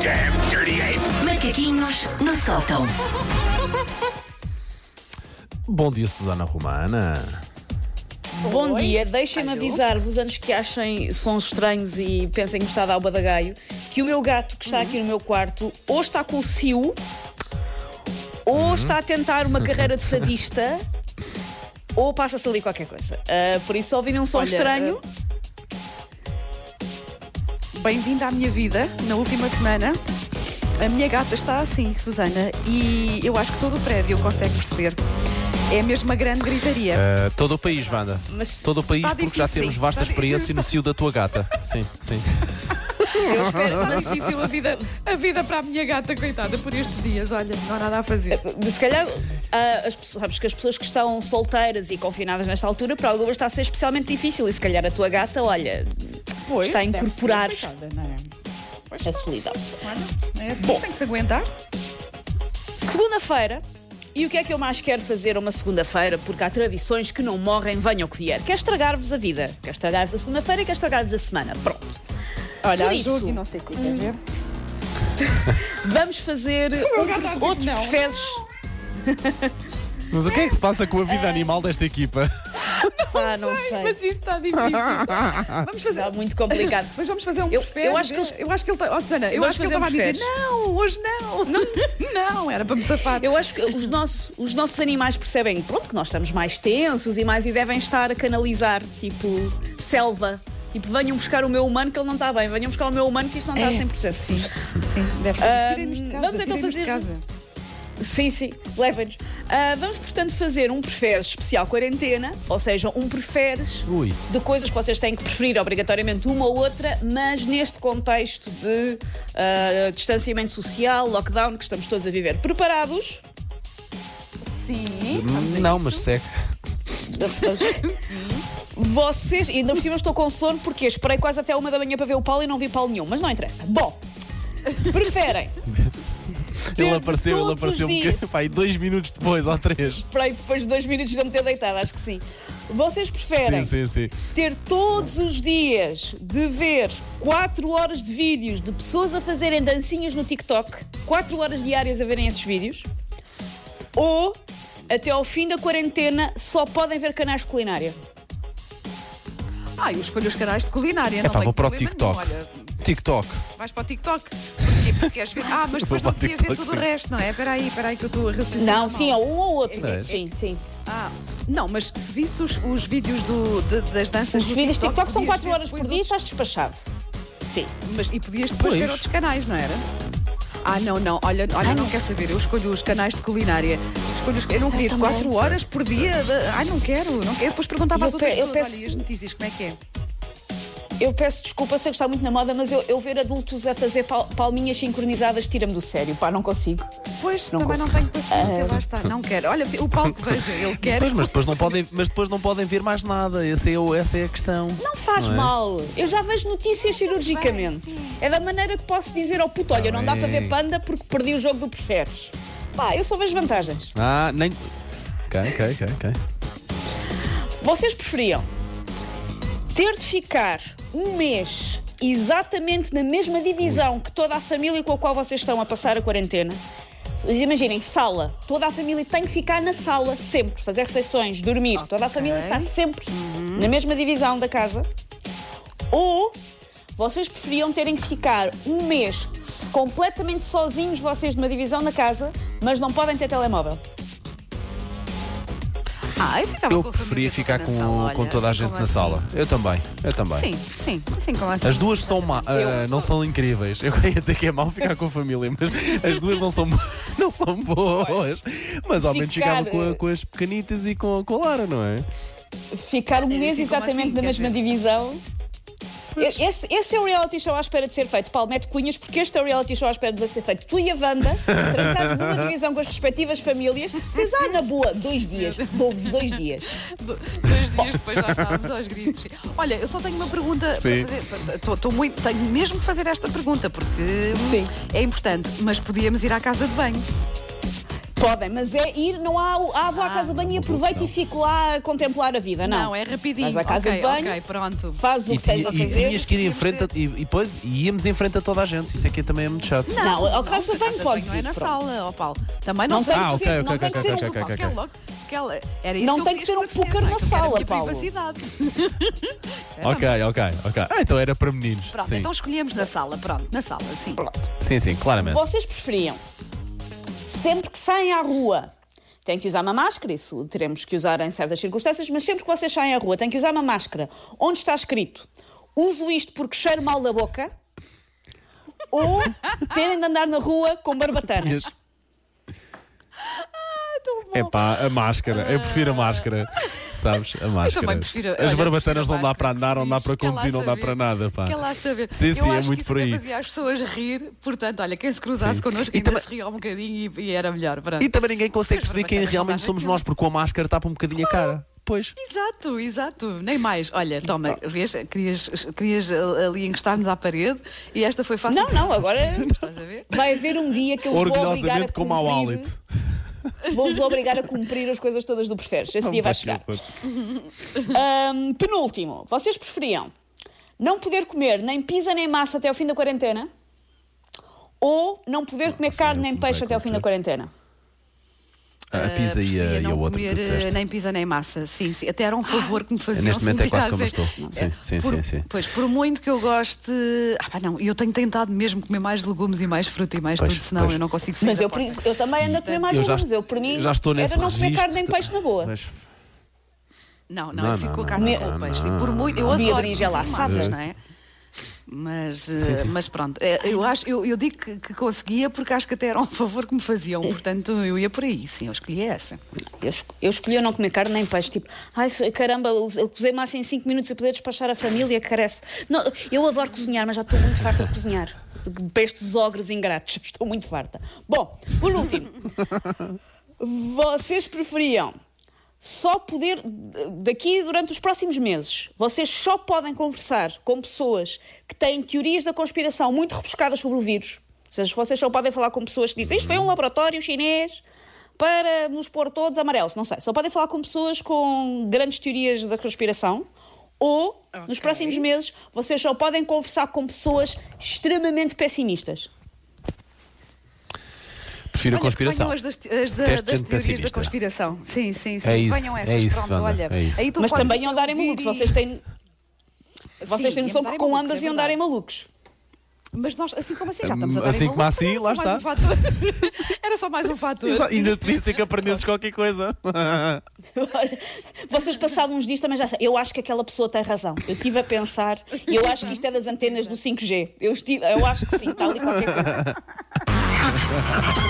damn dirty ape! Macaquinhos no sótão. Bom dia, Susana Romana. Bom dia, deixem-me avisar-vos antes que achem sons estranhos e pensem que me está a dar o badagaio, que o meu gato que está aqui no meu quarto ou está com o cio ou está a tentar uma carreira de fadista ou passa-se ali qualquer coisa. Ah, por isso, se ouvirem um som Olha, estranho, Bem-vinda à minha vida na última semana. A minha gata está assim, Susana, e eu acho que todo o prédio consegue perceber. É mesmo uma grande gritaria. Uh, todo o país, Wanda. Mas Todo o país, está porque já difícil, temos vasta está experiência no cio da tua gata. Sim, sim. Eu espero mas difícil a vida, a vida para a minha gata, coitada, por estes dias. Olha, não há nada a fazer. se calhar, ah, as pessoas, sabes que as pessoas que estão solteiras e confinadas nesta altura, para algumas está a ser especialmente difícil. E se calhar a tua gata, olha, Pois, está a deve incorporar ser, coitada, não é? Pois a solidão. Olha, É assim, Bom. tem que se aguentar. Segunda-feira. E o que é que eu mais quero fazer uma segunda-feira? Porque há tradições que não morrem, venham o que vier. Quer estragar-vos a vida. Quer estragar-vos a segunda-feira e quer estragar-vos a semana. Pronto. Olha, Por isso- e não sei o que, queres ver? Vamos fazer um, outros não. Mas o que é que se passa com a vida animal desta equipa? Ah, não sei. Mas isto está difícil. Vamos fazer. Está muito complicado. Mas vamos fazer um Eu- eu acho que eles- eu acho que ele está. Oh, Susana, eu acho que ele um estava a dizer: não, hoje não. Não, não era para me safar. Eu acho que os nossos, os nossos animais percebem pronto, que nós estamos mais tensos e mais e devem estar a canalizar, tipo, selva. Tipo, venham buscar o meu humano que ele não está bem. Venham buscar o meu humano que isto não está a 100%. Sim, sim, deve ser. Casa. vamos então fazer- casa. Sim, sim, levem-nos. Ah, vamos, portanto, fazer um preferes especial quarentena, ou seja, um preferes Ui. de coisas que vocês têm que preferir obrigatoriamente uma ou outra, mas neste contexto de ah, distanciamento social, lockdown que estamos todos a viver. Preparados? Sim. Não, mas segue. Vocês, e ainda por cima estou com sono porque esperei quase até uma da manhã para ver o Paulo e não vi Paulo nenhum, mas não interessa. Bom, preferem. Ele apareceu, ele apareceu um dias- bocadinho. Pá, e dois minutos depois, ou três. Esperei depois de dois minutos eu me ter deitado, acho que sim. Vocês preferem Sim, sim, sim. ter todos os dias de ver 4 horas de vídeos de pessoas a fazerem dancinhas no TikTok, 4 horas diárias a verem esses vídeos, ou até ao fim da quarentena só podem ver canais de culinária. Ah, eu escolho os canais de culinária. É não tenho vou para o problema TikTok. nenhum. Olha, TikTok. vais para o TikTok. Queres ver. Ah, mas depois não podia ver TikTok, tudo o resto, não é? Espera aí, espera aí que eu estou a raciocinar. Não, mal. sim, ou um ou outro. É. Sim, sim. Ah, não, mas se visse os, os vídeos do, de- das danças Os do vídeos de TikTok são podias 4 ver horas por dia e estás despachado. Sim. Mas, e podias depois Pois. ver outros canais, não era? Ah, não, não, olha, olha, não quer saber. Eu escolho os canais de culinária. Escolho os, eu não queria também. 4 horas por dia. de- ai, não quero, não quero. Eu depois perguntava Eu às outras pe- eu pessoas: peço- olha, e as notícias, como é que é? Eu peço desculpa, sei que está muito na moda, mas eu, eu ver adultos a fazer pal- palminhas sincronizadas tira-me do sério. Pá, não consigo. Pois, Não também não consigo. tenho paciência, lá está, não quero. Olha, o que veja, ele quer. Pois, mas depois não podem, mas depois não podem ver mais nada. Essa é, essa é a questão. Não faz Não é? mal. Eu já vejo notícias cirurgicamente. É da maneira que posso dizer ao puto: olha, não dá bem. para ver panda porque perdi o jogo do preferes. Pá, eu só vejo vantagens. Ah, nem. Ok, ok, ok, ok. Vocês preferiam ter de ficar um mês exatamente na mesma divisão que toda a família com a qual vocês estão a passar a quarentena? Imaginem, sala. Toda a família tem que ficar na sala sempre, fazer refeições, dormir. Toda a família está sempre na mesma divisão da casa. Ou vocês preferiam terem que ficar um mês completamente sozinhos, vocês numa divisão na casa, mas não podem ter telemóvel. Ah, eu ficava Eu com a preferia ficar com, sala, com olha, toda a assim gente como na assim. sala. Eu também, eu também. Sim, sim, assim como assim. As duas são má, ah, Eu não são incríveis. Eu ia dizer que é mau ficar com a família, mas as duas não são, não são boas. Mas ao menos Ficar, ficava com, a- eh, com as pequenitas e com, com a Lara, não é? ficar um mês assim como exatamente assim, na quer mesma dizer? divisão. Esse, esse é o reality show à espera de ser feito. Paulo, mete cunhas, porque este é o reality show à espera de ser feito. Tu e a Wanda, tratados numa divisão com as respectivas famílias, vocês, ah, na boa, dois dias. Dou-vos dois dias. Do- Dois dias depois lá estávamos aos gritos. Olha, eu só tenho uma pergunta Sim. para fazer. Tô- tô muito, tenho mesmo que fazer esta pergunta, porque Sim. é importante, mas podíamos ir à casa de banho. Podem, mas é ir, não há, ah, vou à Ah, casa de banho e aproveito e fico lá a contemplar a vida. Não, Não, é rapidinho. Vais à casa ok, de banho, ok, pronto. faz o E, que tens tinha- a e fazer. tinhas que ir em frente a, e, e depois íamos em frente a toda a gente. Isso aqui também é muito chato. Não, ao casa de a banho podes banho é ir. na pronto. sala, ó Paulo. Também não, Não sei tem Ah, que ok, ser, ok, não tem ok, ser ok, um ok, ok. Era isso Não que eu tem que ser um esclarecer, poker não é? na Que eu quero a sala, minha Paulo. privacidade. Ok, ok, ok. Ah, então era para meninos. Pronto, sim. então escolhemos na sala, pronto, na sala, sim. sim, sim, claramente. Vocês preferiam, sempre que saem à rua, têm que usar uma máscara, isso teremos que usar em certas circunstâncias, mas sempre que vocês saem à rua, têm que usar uma máscara onde está escrito uso isto porque cheiro mal da boca, ou terem de andar na rua com barbatanas. É pá, a máscara. Eu prefiro a máscara. Sabes? A máscara. também prefiro- As olha, barbatanas não dá para andar, não dá para conduzir, não dá para nada. Pá. Quer lá saber. Sim, eu sim, acho é que muito isso por aí. fazia as pessoas rir, portanto, olha, quem se cruzasse Sim. connosco E ainda também- se ria um bocadinho e, e era melhor. Pronto. E também ninguém consegue perceber quem realmente somos nós, porque com a máscara tapa um bocadinho a cara. Pois. Exato, exato, nem mais. Olha, toma, vês, querias, querias ali encostar-nos à parede e esta foi fácil. Não, não, agora Estás a ver? vai haver um dia que eu vou obrigar a Orgulhosamente com mau cumprir- hálito. Vou-vos obrigar a cumprir as coisas todas do preferes. Esse dia vai chegar. Ahm, penúltimo, vocês preferiam não poder comer nem pizza nem massa até ao fim da quarentena ou não poder comer carne é o nem peixe até ao fim da quarentena? A pizza e a, e a outra que comer tu eh, disseste. nem pizza nem massa. Sim, sim. Até era um favor que me faziam. Neste momento é quase como eu estou. Sim, sim, por, sim, sim. Pois, por muito que eu goste. Ah, pá, não, eu tenho tentado mesmo comer mais legumes e mais fruta e mais Pois, tudo, senão pois. eu não consigo sair Mas eu, por porta. isso- eu também ando a comer mais Eu já, legumes. Eu, por mim, já estou nesse era não comer registro. carne nem peixe na boa. Mas- Não, não, Não, eu fico não, com a carne não, com não, peixe. não, E por muito, eu adoro Berinjela cozinhar assada. massas, não é? Mas, eh, Sim, sim. mas pronto, eh, eu acho, eu, eu digo que, que conseguia porque acho que até era um favor que me faziam, portanto eu ia por aí, sim, eu escolhi essa. Eu, eu escolhi não comer carne nem peixe. Tipo, ai caramba, eu cozei massa em 5 minutos e poder despachar a família, carece. Não, eu adoro cozinhar, mas já estou muito farta de cozinhar. Para estes ogres ingratos, estou muito farta. Bom, por último, vocês preferiam só poder, daqui durante os próximos meses, vocês só podem conversar com pessoas que têm teorias da conspiração muito rebuscadas sobre o vírus. Ou seja, vocês só podem falar com pessoas que dizem isto foi um laboratório chinês para nos pôr todos amarelos. Não sei. Só podem falar com pessoas com grandes teorias da conspiração. Ou, nos Ok. próximos meses, vocês só podem conversar com pessoas extremamente pessimistas. Prefiro a Olha, que conspiração. venham as das, as da- das teorias da pessimista. conspiração. Sim, sim, sim. É isso, venham essas. é isso, Pronto, Wanda, olha. é isso. Aí tu Mas também iam darem ouvir malucos. e- Vocês têm, vocês têm noção que com malucos, ambas é iam darem verdade. malucos. Mas nós, assim como assim, já estamos a dar Assim como assim, era lá só mais está. um. Era só mais um fator. Ainda devia ser que aprendesses qualquer coisa. Olha, Vocês passados uns dias também já Eu acho que aquela pessoa tem razão. Eu estive a pensar e eu acho que isto é das antenas do 5G. Eu, estive, eu acho que sim, está ali qualquer coisa.